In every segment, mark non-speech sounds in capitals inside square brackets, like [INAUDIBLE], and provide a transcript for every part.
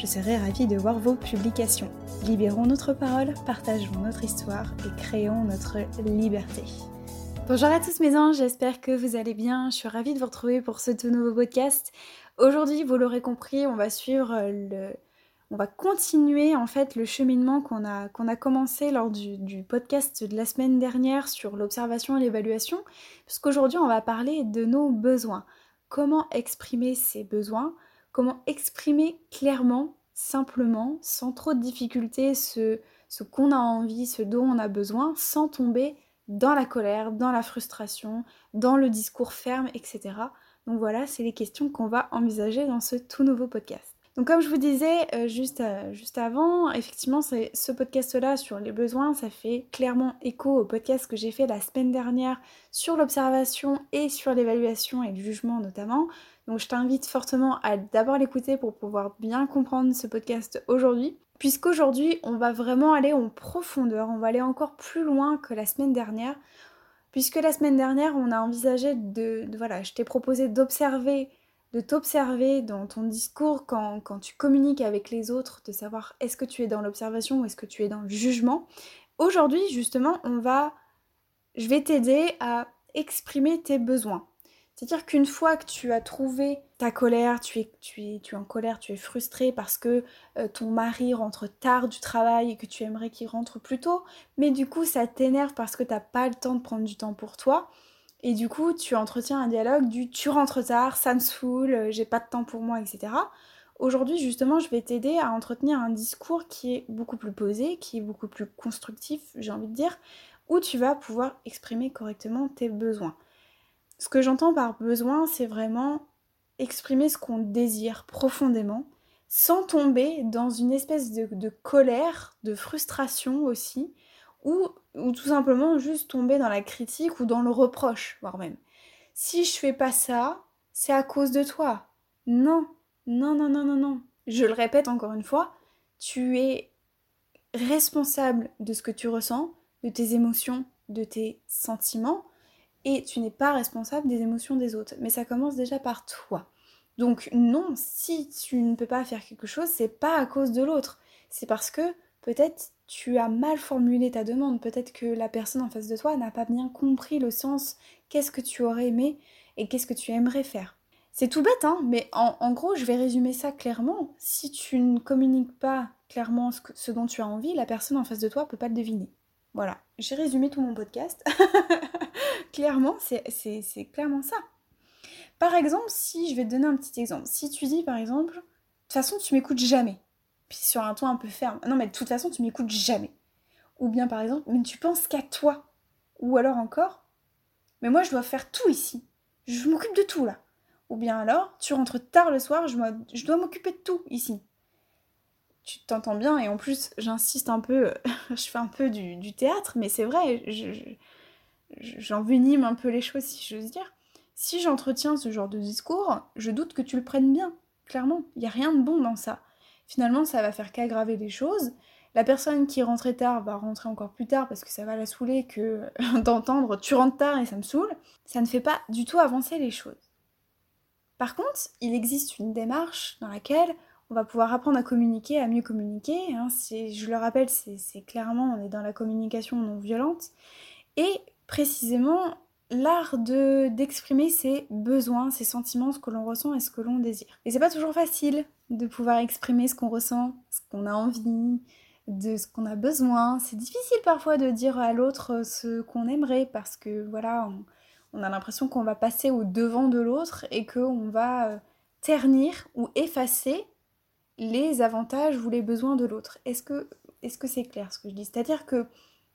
Je serai ravie de voir vos publications. Libérons notre parole, partageons notre histoire et créons notre liberté. Bonjour à tous mes anges, j'espère que vous allez bien. Je suis ravie de vous retrouver pour ce tout nouveau podcast. Aujourd'hui, vous l'aurez compris, on va suivre on va continuer en fait le cheminement qu'on a, qu'on a commencé lors du, podcast de la semaine dernière sur l'observation et l'évaluation, puisqu'aujourd'hui on va parler de nos besoins. Comment exprimer ces besoins, comment exprimer clairement, simplement, sans trop de difficultés, ce, qu'on a envie, ce dont on a besoin, sans tomber dans la colère, dans la frustration, dans le discours ferme, etc. Donc voilà, c'est les questions qu'on va envisager dans ce tout nouveau podcast. Donc comme je vous disais euh, juste, euh, juste avant, effectivement ce podcast-là sur les besoins, ça fait clairement écho au podcast que j'ai fait la semaine dernière sur l'observation et sur l'évaluation et le jugement notamment. Donc je t'invite fortement à d'abord l'écouter pour pouvoir bien comprendre ce podcast aujourd'hui. Puisqu'aujourd'hui on va vraiment aller en profondeur, on va aller encore plus loin que la semaine dernière. Puisque la semaine dernière on a envisagé de voilà, je t'ai proposé d'observer de t'observer dans ton discours quand, tu communiques avec les autres, de savoir est-ce que tu es dans l'observation ou est-ce que tu es dans le jugement. Aujourd'hui, justement, on va, je vais t'aider à exprimer tes besoins. C'est-à-dire qu'une fois que tu as trouvé ta colère, tu es, tu tu es en colère, tu es frustré parce que euh, ton mari rentre tard du travail et que tu aimerais qu'il rentre plus tôt, mais du coup ça t'énerve parce que tu n'as pas le temps de prendre du temps pour toi, et du coup, tu entretiens un dialogue du tu rentres tard, ça me saoule, euh, j'ai pas de temps pour moi, etc. Aujourd'hui, justement, je vais t'aider à entretenir un discours qui est beaucoup plus posé, qui est beaucoup plus constructif, j'ai envie de dire, où tu vas pouvoir exprimer correctement tes besoins. Ce que j'entends par besoin, c'est vraiment exprimer ce qu'on désire profondément, sans tomber dans une espèce de, colère, de frustration aussi, ou, ou tout simplement juste tomber dans la critique ou dans le reproche, voire même. Si je fais pas ça, c'est à cause de toi. Non, non, non, non, non, non. Je le répète encore une fois, tu es responsable de ce que tu ressens, de tes émotions, de tes sentiments, et tu n'es pas responsable des émotions des autres. Mais ça commence déjà par toi. Donc non, si tu ne peux pas faire quelque chose, c'est pas à cause de l'autre. C'est parce que peut-être tu as mal formulé ta demande, peut-être que la personne en face de toi n'a pas bien compris le sens, qu'est-ce que tu aurais aimé et qu'est-ce que tu aimerais faire? C'est tout bête, hein, mais en, gros, je vais résumer ça clairement. Si tu ne communiques pas clairement ce, dont tu as envie, la personne en face de toi peut pas le deviner. Voilà, j'ai résumé tout mon podcast. [LAUGHS] clairement, c'est clairement ça. Par exemple, si je vais te donner un petit exemple, si tu dis par exemple, de toute façon, tu m'écoutes jamais puis sur un ton un peu ferme. Non, mais de toute façon, tu m'écoutes jamais. Ou bien par exemple, mais tu penses qu'à toi. Ou alors encore, mais moi je dois faire tout ici. Je m'occupe de tout là. Ou bien alors, tu rentres tard le soir, je, je dois m'occuper de tout ici. Tu t'entends bien et en plus, j'insiste un peu, [LAUGHS] je fais un peu du, théâtre, mais c'est vrai, j'envenime un peu les choses si j'ose dire. Si j'entretiens ce genre de discours, je doute que tu le prennes bien, clairement. Il n'y a rien de bon dans ça finalement ça va faire qu'aggraver les choses. La personne qui rentrait tard va rentrer encore plus tard parce que ça va la saouler que [LAUGHS] d'entendre tu rentres tard et ça me saoule. Ça ne fait pas du tout avancer les choses. Par contre, il existe une démarche dans laquelle on va pouvoir apprendre à communiquer, à mieux communiquer. Hein. je le rappelle, c'est clairement, on est dans la communication non violente. Et précisément, l'art de d'exprimer ses besoins, ses sentiments, ce que l'on ressent et ce que l'on désire. Et c'est pas toujours facile de pouvoir exprimer ce qu'on ressent, ce qu'on a envie, de ce qu'on a besoin. C'est difficile parfois de dire à l'autre ce qu'on aimerait parce que voilà, on, a l'impression qu'on va passer au devant de l'autre et qu'on va euh, ternir ou effacer les avantages ou les besoins de l'autre. Est-ce que est-ce que c'est clair ce que je dis? C'est-à-dire que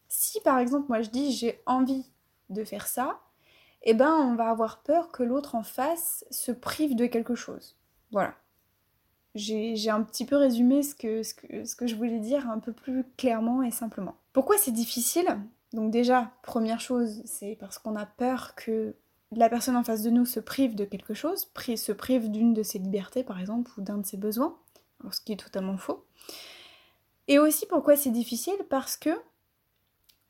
si par exemple moi je dis j'ai envie de faire ça, eh ben on va avoir peur que l'autre en face se prive de quelque chose. Voilà. J'ai un petit peu résumé ce que, ce, que, ce que je voulais dire un peu plus clairement et simplement. Pourquoi c'est difficile? Donc déjà, première chose, c'est parce qu'on a peur que la personne en face de nous se prive de quelque chose, se prive d'une de ses libertés par exemple, ou d'un de ses besoins, ce qui est totalement faux. Et aussi pourquoi c'est difficile? Parce que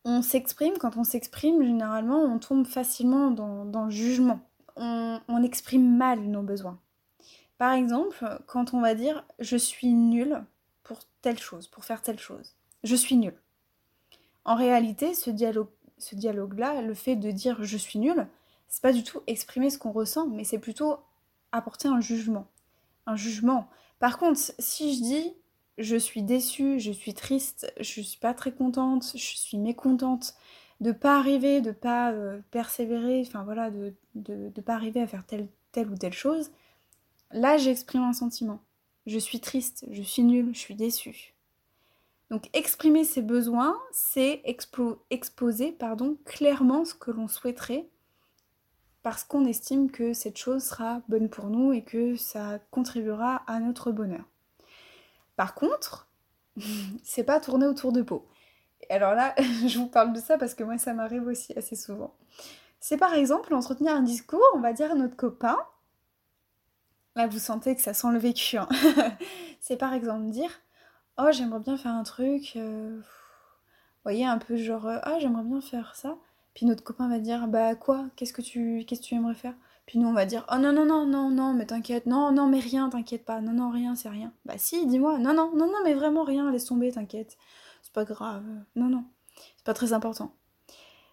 on s'exprime, quand on s'exprime, généralement on tombe facilement dans, le jugement. On, exprime mal nos besoins. Par exemple, quand on va dire je suis nul pour telle chose, pour faire telle chose. Je suis nul. En réalité, ce dialogue ce dialogue-là, le fait de dire je suis nul, c'est pas du tout exprimer ce qu'on ressent, mais c'est plutôt apporter un jugement. Un jugement. Par contre, si je dis je suis déçue, je suis triste, je suis pas très contente, je suis mécontente de pas arriver, de pas euh, persévérer, enfin voilà, de, de, pas arriver à faire telle, ou telle chose, là j'exprime un sentiment. Je suis triste, je suis nulle, je suis déçue. Donc exprimer ses besoins, c'est exposer clairement ce que l'on souhaiterait parce qu'on estime que cette chose sera bonne pour nous et que ça contribuera à notre bonheur. Par contre, [LAUGHS] c'est pas tourner autour de peau. Alors là, [LAUGHS] je vous parle de ça parce que moi ça m'arrive aussi assez souvent. C'est par exemple entretenir un discours, on va dire à notre copain. Là, vous sentez que ça sent le vécu. Hein. [LAUGHS] c'est par exemple dire Oh, j'aimerais bien faire un truc. Euh, vous voyez, un peu genre oh, j'aimerais bien faire ça. Puis notre copain va dire Bah quoi? Qu'est-ce que qu'est-ce que tu aimerais faire? Puis nous on va dire Oh non non non non non mais t'inquiète non non mais rien t'inquiète pas non non rien c'est rien bah si dis-moi non non non non mais vraiment rien laisse tomber t'inquiète. C'est pas grave. Non non c'est pas très important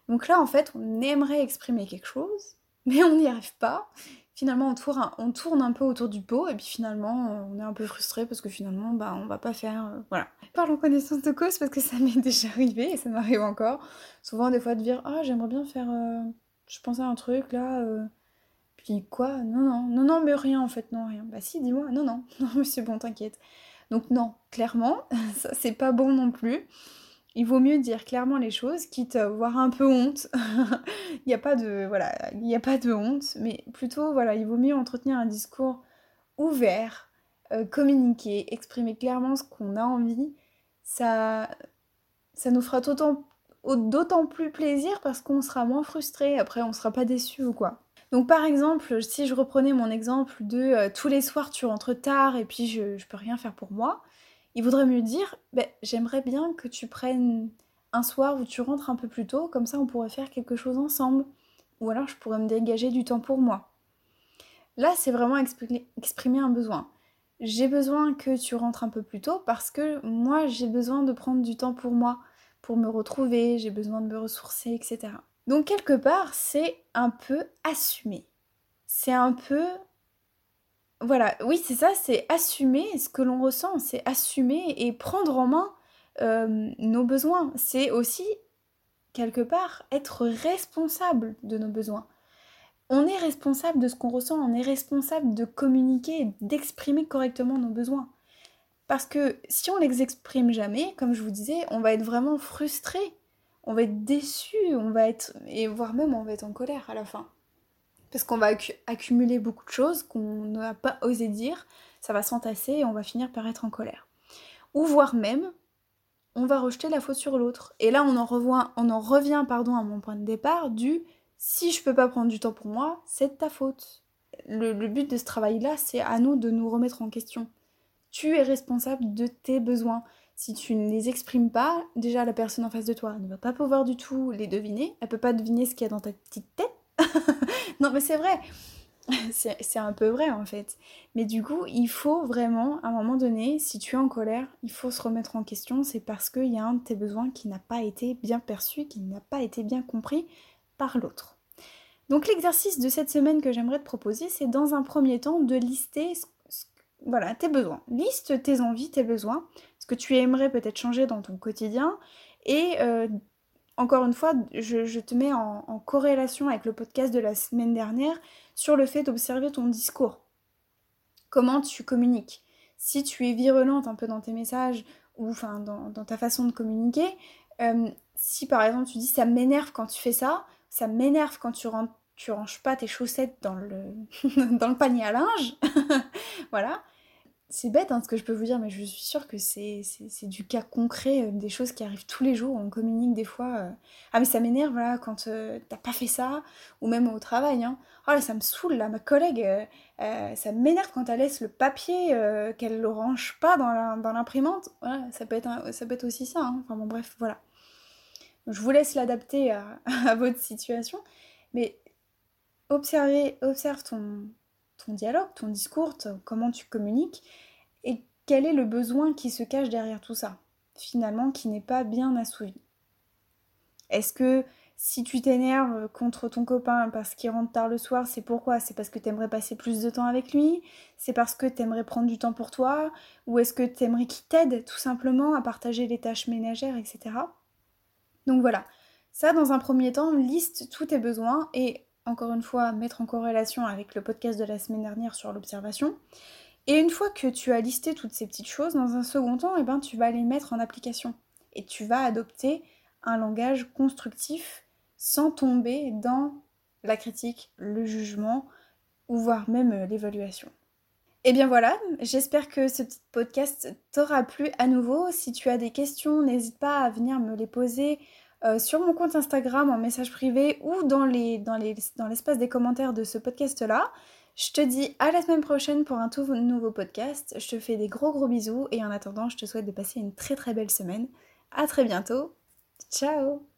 donc là en fait on aimerait exprimer quelque chose mais on n'y arrive pas. Finalement on tourne, un, on tourne un peu autour du pot et puis finalement on est un peu frustré parce que finalement bah on va pas faire euh, voilà. Parle en connaissance de cause parce que ça m'est [LAUGHS] déjà arrivé et ça m'arrive encore. Souvent des fois de dire ah j'aimerais bien faire euh, je pensais à un truc là euh, puis quoi? Non non non non mais rien en fait non rien bah si dis-moi non non [LAUGHS] non c'est bon t'inquiète donc non clairement [LAUGHS] ça c'est pas bon non plus il vaut mieux dire clairement les choses, quitte à avoir un peu honte. [LAUGHS] il n'y a pas de voilà, il n'y a pas de honte, mais plutôt voilà, il vaut mieux entretenir un discours ouvert, euh, communiquer, exprimer clairement ce qu'on a envie. Ça, ça nous fera d'autant plus plaisir parce qu'on sera moins frustré. Après, on sera pas déçu ou quoi. Donc par exemple, si je reprenais mon exemple de euh, tous les soirs tu rentres tard et puis je, je peux rien faire pour moi, il voudrait mieux dire ben, J'aimerais bien que tu prennes un soir où tu rentres un peu plus tôt, comme ça on pourrait faire quelque chose ensemble. Ou alors je pourrais me dégager du temps pour moi. Là, c'est vraiment exprimer un besoin. J'ai besoin que tu rentres un peu plus tôt parce que moi, j'ai besoin de prendre du temps pour moi, pour me retrouver, j'ai besoin de me ressourcer, etc. Donc quelque part, c'est un peu assumé. C'est un peu voilà, oui, c'est ça, c'est assumer ce que l'on ressent, c'est assumer et prendre en main euh, nos besoins. C'est aussi, quelque part, être responsable de nos besoins. On est responsable de ce qu'on ressent, on est responsable de communiquer, d'exprimer correctement nos besoins. Parce que si on les exprime jamais, comme je vous disais, on va être vraiment frustré, on va être déçu, on va être, et voire même on va être en colère à la fin parce qu'on va accumuler beaucoup de choses qu'on n'a pas osé dire, ça va s'entasser et on va finir par être en colère. Ou voire même, on va rejeter la faute sur l'autre. Et là, on en, on en revient pardon, à mon point de départ du si je peux pas prendre du temps pour moi, c'est de ta faute. Le but de ce travail-là, c'est à nous de nous remettre en question. Tu es responsable de tes besoins. Si tu ne les exprimes pas, déjà la personne en face de toi ne va pas pouvoir du tout les deviner. Elle peut pas deviner ce qu'il y a dans ta petite tête [LAUGHS] non, mais c'est vrai. [LAUGHS] C'est un peu vrai en fait. Mais du coup, il faut vraiment, à un moment donné, si tu es en colère, il faut se remettre en question. C'est parce qu'il y a un de tes besoins qui n'a pas été bien perçu, qui n'a pas été bien compris par l'autre. Donc l'exercice de cette semaine que j'aimerais te proposer, c'est dans un premier temps de lister voilà, tes besoins. Liste tes envies, tes besoins, ce que tu aimerais peut-être changer dans ton quotidien et euh, encore une fois, je, te mets en, corrélation avec le podcast de la semaine dernière sur le fait d'observer ton discours. Comment tu communiques. Si tu es virulente un peu dans tes messages ou enfin dans, ta façon de communiquer, euh, si par exemple tu dis ça m'énerve quand tu fais ça, ça m'énerve quand tu, rentres, tu ranges pas tes chaussettes dans le, [LAUGHS] dans le panier à linge, [LAUGHS] voilà, c'est bête hein, ce que je peux vous dire, mais je suis sûre que c'est du cas concret, euh, des choses qui arrivent tous les jours. On communique des fois. Euh, ah, mais ça m'énerve voilà, quand euh, t'as pas fait ça, ou même au travail. Hein. Oh là, ça me saoule là, ma collègue, ça m'énerve quand elle laisse le papier, qu'elle le range pas dans l'imprimante. Voilà, ça, peut être ça peut aussi ça. Hein. Enfin bon, bref, voilà. Je vous laisse l'adapter à, [LAUGHS] à, votre situation, mais observez, observe ton, ton dialogue, ton discours, comment tu communiques, et quel est le besoin qui se cache derrière tout ça, finalement, qui n'est pas bien assouvi. Est-ce que si tu t'énerves contre ton copain parce qu'il rentre tard le soir, c'est pourquoi? C'est parce que tu aimerais passer plus de temps avec lui? C'est parce que tu aimerais prendre du temps pour toi? Ou est-ce que tu aimerais qu'il t'aide tout simplement à partager les tâches ménagères, etc. Donc voilà, ça dans un premier temps, liste tous tes besoins et encore une fois, mettre en corrélation avec le podcast de la semaine dernière sur l'observation. Et une fois que tu as listé toutes ces petites choses, dans un second temps, eh ben, tu vas les mettre en application. Et tu vas adopter un langage constructif sans tomber dans la critique, le jugement, ou voire même euh, l'évaluation. Et eh bien voilà, j'espère que ce petit podcast t'aura plu à nouveau. Si tu as des questions, n'hésite pas à venir me les poser euh, sur mon compte Instagram en message privé ou dans l'espace des commentaires de ce podcast-là. Je te dis à la semaine prochaine pour un tout nouveau podcast. Je te fais des gros gros bisous et en attendant, je te souhaite de passer une très très belle semaine. À très bientôt. Ciao